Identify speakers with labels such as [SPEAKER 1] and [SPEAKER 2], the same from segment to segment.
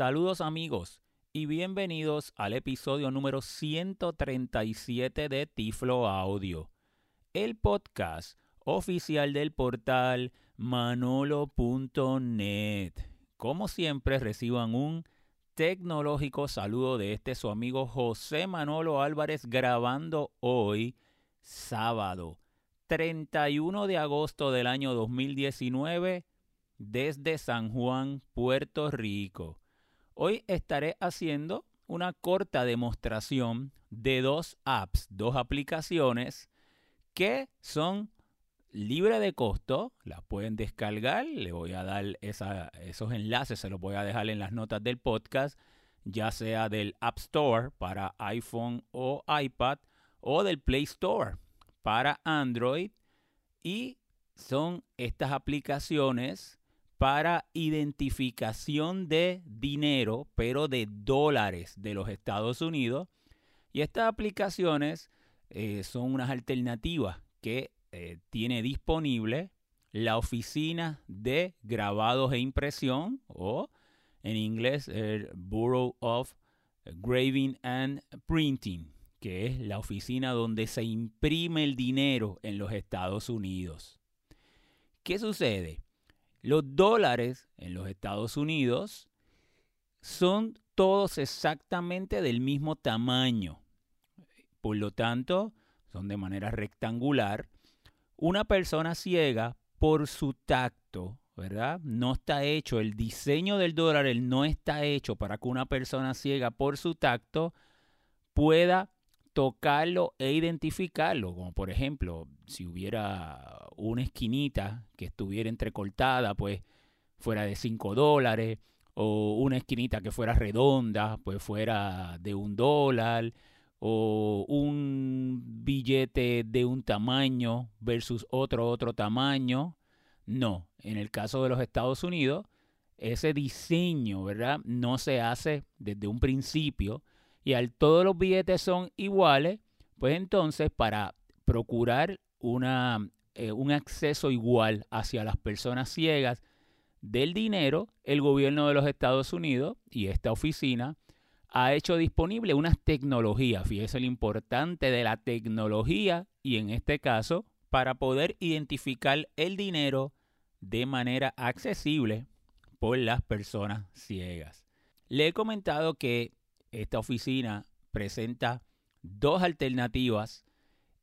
[SPEAKER 1] Saludos amigos y bienvenidos al episodio número 137 de Tiflo Audio, el podcast oficial del portal manolo.net. Como siempre reciban un tecnológico saludo de este su amigo José Manolo Álvarez grabando hoy sábado 31 de agosto del año 2019 desde San Juan, Puerto Rico. Hoy estaré haciendo una corta demostración de dos apps, dos aplicaciones que son libres de costo, las pueden descargar, le voy a dar esos enlaces, se los voy a dejar en las notas del podcast, ya sea del App Store para iPhone o iPad o del Play Store para Android y son estas aplicaciones para identificación de dinero, pero de dólares de los Estados Unidos. Y estas aplicaciones eh, son unas alternativas que eh, tiene disponible la oficina de grabados e impresión o en inglés el Bureau of Graving and Printing, que es la oficina donde se imprime el dinero en los Estados Unidos. ¿Qué sucede? Los dólares en los Estados Unidos son todos exactamente del mismo tamaño. Por lo tanto, son de manera rectangular. Una persona ciega, por su tacto, ¿verdad? No está hecho, el diseño del dólar no está hecho para que una persona ciega, por su tacto, pueda tocarlo e identificarlo, como por ejemplo, si hubiera una esquinita que estuviera entrecortada, pues fuera de 5 dólares, o una esquinita que fuera redonda, pues fuera de un dólar, o un billete de un tamaño versus otro otro tamaño. No, en el caso de los Estados Unidos, ese diseño, ¿verdad? No se hace desde un principio, y al todos los billetes son iguales, pues entonces para procurar una, eh, un acceso igual hacia las personas ciegas del dinero, el gobierno de los Estados Unidos y esta oficina ha hecho disponible unas tecnologías, fíjese lo importante de la tecnología y en este caso para poder identificar el dinero de manera accesible por las personas ciegas. Le he comentado que esta oficina presenta dos alternativas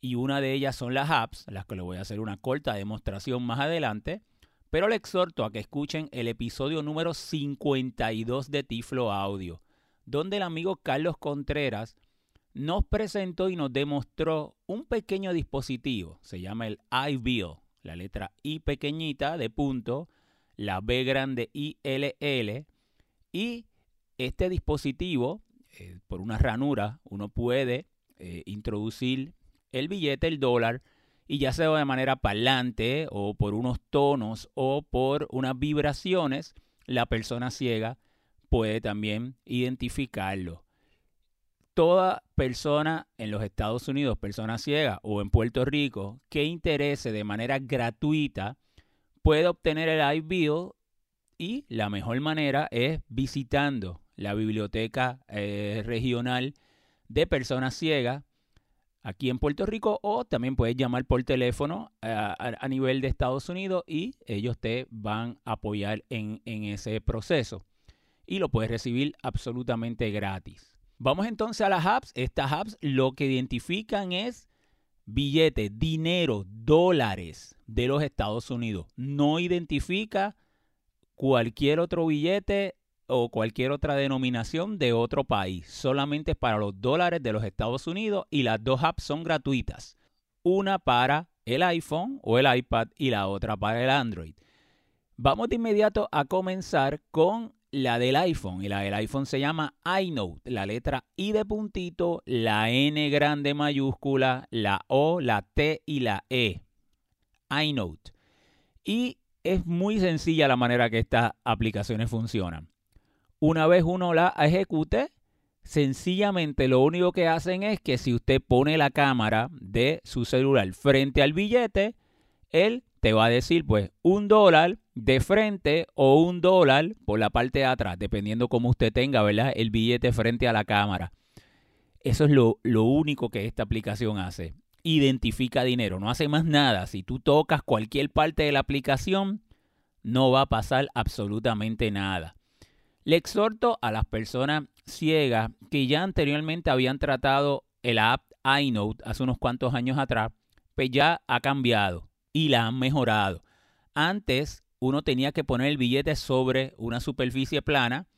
[SPEAKER 1] y una de ellas son las apps, las que le voy a hacer una corta demostración más adelante, pero le exhorto a que escuchen el episodio número 52 de Tiflo Audio, donde el amigo Carlos Contreras nos presentó y nos demostró un pequeño dispositivo, se llama el iBill, la letra I pequeñita de punto, la B grande ILL, y este dispositivo eh, por una ranura, uno puede eh, introducir el billete, el dólar, y ya sea de manera parlante o por unos tonos o por unas vibraciones, la persona ciega puede también identificarlo. Toda persona en los Estados Unidos, persona ciega o en Puerto Rico que interese de manera gratuita, puede obtener el iBill y la mejor manera es visitando la biblioteca eh, regional de personas ciegas aquí en Puerto Rico o también puedes llamar por teléfono eh, a, nivel de Estados Unidos y ellos te van a apoyar en, en ese proceso y lo puedes recibir absolutamente gratis. Vamos entonces a las apps. Estas apps lo que identifican es billetes, dinero, dólares de los Estados Unidos. No identifica cualquier otro billete o cualquier otra denominación de otro país. Solamente para los dólares de los Estados Unidos y las dos apps son gratuitas. Una para el iPhone o el iPad y la otra para el Android. Vamos de inmediato a comenzar con la del iPhone. Y la del iPhone se llama iNote. La letra I de puntito, la N grande mayúscula, la O, la T y la E. iNote. Y es muy sencilla la manera que estas aplicaciones funcionan. Una vez uno la ejecute, sencillamente lo único que hacen es que si usted pone la cámara de su celular frente al billete, él te va a decir pues un dólar de frente o un dólar por la parte de atrás, dependiendo cómo usted tenga, ¿verdad? El billete frente a la cámara. Eso es lo, lo único que esta aplicación hace. Identifica dinero, no hace más nada. Si tú tocas cualquier parte de la aplicación, no va a pasar absolutamente nada. Le exhorto a las personas ciegas que ya anteriormente habían tratado el app iNote hace unos cuantos años atrás, pues ya ha cambiado y la han mejorado. Antes uno tenía que poner el billete sobre una superficie plana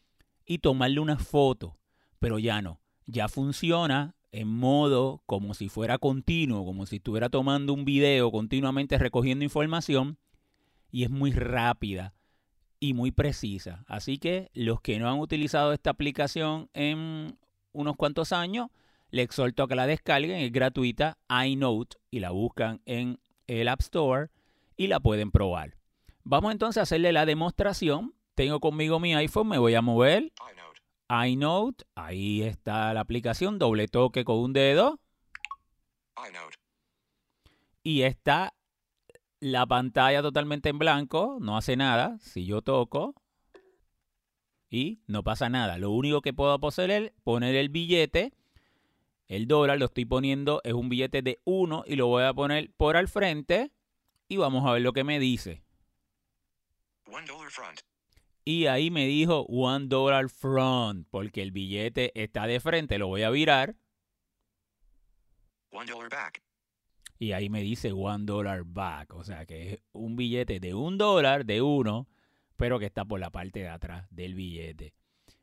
[SPEAKER 1] y tomarle una foto, pero ya no. Ya funciona en modo como si fuera continuo, como si estuviera tomando un video continuamente recogiendo información y es muy rápida y muy precisa. Así que los que no han utilizado esta aplicación en unos cuantos años, le exhorto a que la descarguen, es gratuita, iNote, y la buscan en el App Store y la pueden probar. Vamos entonces a hacerle la demostración. Tengo conmigo mi iPhone, me voy a mover. iNote, ahí está la aplicación, doble toque con un dedo. iNote. Y está la pantalla totalmente en blanco, no hace nada. Si yo toco y no pasa nada. Lo único que puedo es poner el billete. El dólar lo estoy poniendo, es un billete de 1 y lo voy a poner por al frente y vamos a ver lo que me dice. Y ahí me dijo one dollar front, porque el billete está de frente, lo voy a virar. One dollar back y ahí me dice one dollar back, o sea que es un billete de un dólar, de uno, pero que está por la parte de atrás del billete.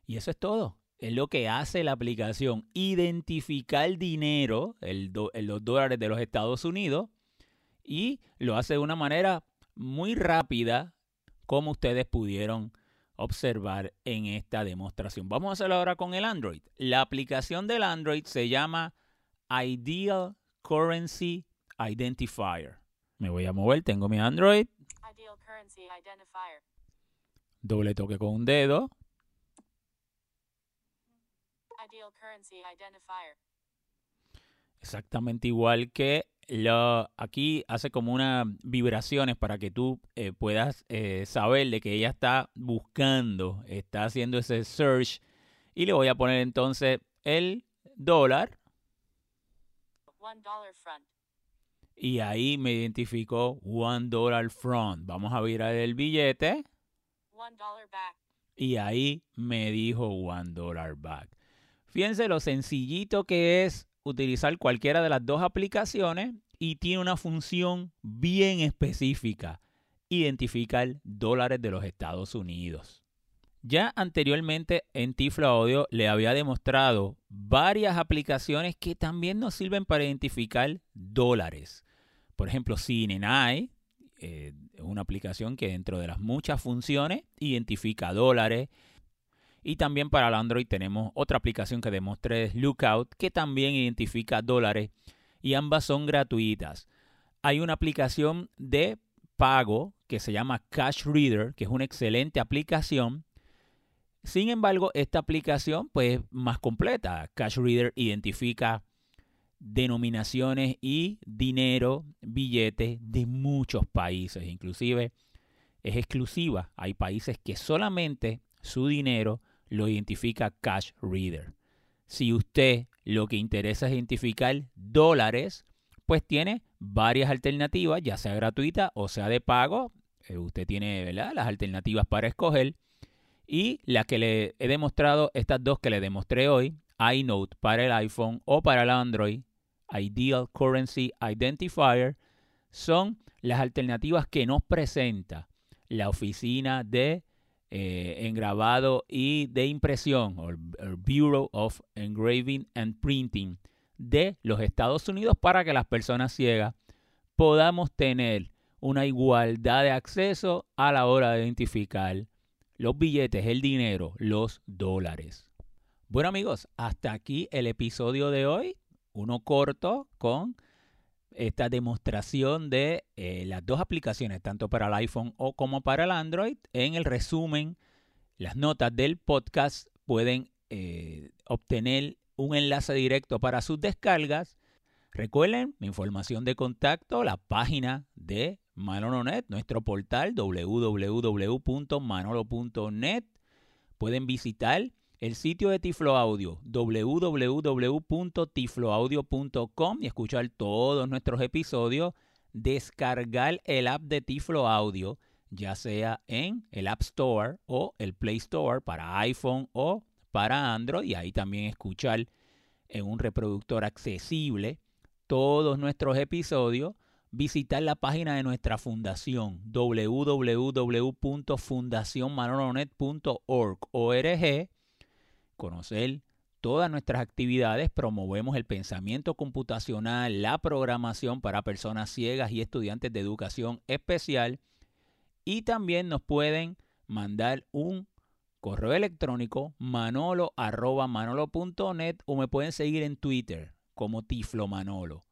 [SPEAKER 1] Y eso es todo. Es lo que hace la aplicación, identificar el dinero, el los dólares de los Estados Unidos, y lo hace de una manera muy rápida, como ustedes pudieron observar en esta demostración. Vamos a hacerlo ahora con el Android. La aplicación del Android se llama Ideal Currency Identifier. Me voy a mover, tengo mi Android. Doble toque con un dedo. Exactamente igual que lo, aquí hace como unas vibraciones para que tú eh, puedas eh, saber de que ella está buscando, está haciendo ese search. Y le voy a poner entonces el dólar. One dollar front y ahí me identificó one dollar front. Vamos a virar el billete. One dollar back. Y ahí me dijo one dollar back. Fíjense lo sencillito que es utilizar cualquiera de las dos aplicaciones y tiene una función bien específica. Identificar dólares de los Estados Unidos. Ya anteriormente en Tiflo Audio le había demostrado varias aplicaciones que también nos sirven para identificar dólares. Por ejemplo, CineNai eh, es una aplicación que dentro de las muchas funciones identifica dólares. Y también para el Android tenemos otra aplicación que demostré, Lookout, que también identifica dólares. Y ambas son gratuitas. Hay una aplicación de pago que se llama Cash Reader, que es una excelente aplicación. Sin embargo, esta aplicación pues, es más completa. Cash Reader identifica denominaciones y dinero, billetes de muchos países. Inclusive es exclusiva. Hay países que solamente su dinero lo identifica Cash Reader. Si usted lo que interesa es identificar dólares, pues tiene varias alternativas, ya sea gratuita o sea de pago. Eh, usted tiene las alternativas para escoger. Y las que le he demostrado, estas dos que le demostré hoy, iNote para el iPhone o para el Android, Ideal Currency Identifier, son las alternativas que nos presenta la oficina de eh, engravado y de impresión, o el Bureau of Engraving and Printing de los Estados Unidos para que las personas ciegas podamos tener una igualdad de acceso a la hora de identificar los billetes, el dinero, los dólares. Bueno amigos, hasta aquí el episodio de hoy uno corto con esta demostración de eh, las dos aplicaciones, tanto para el iPhone o como para el Android. En el resumen, las notas del podcast pueden eh, obtener un enlace directo para sus descargas. Recuerden mi información de contacto, la página de Manolo.net, nuestro portal www.manolo.net. Pueden visitar el sitio de Tiflo Audio, www.tifloaudio.com y escuchar todos nuestros episodios. Descargar el app de Tiflo Audio, ya sea en el App Store o el Play Store para iPhone o para Android, y ahí también escuchar en un reproductor accesible todos nuestros episodios. Visitar la página de nuestra fundación www.fundacionmanolonet.org conocer todas nuestras actividades, promovemos el pensamiento computacional, la programación para personas ciegas y estudiantes de educación especial y también nos pueden mandar un correo electrónico manolo@manolo.net o me pueden seguir en Twitter como Tiflo Manolo.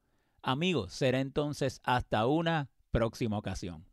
[SPEAKER 1] Amigos, será entonces hasta una próxima ocasión.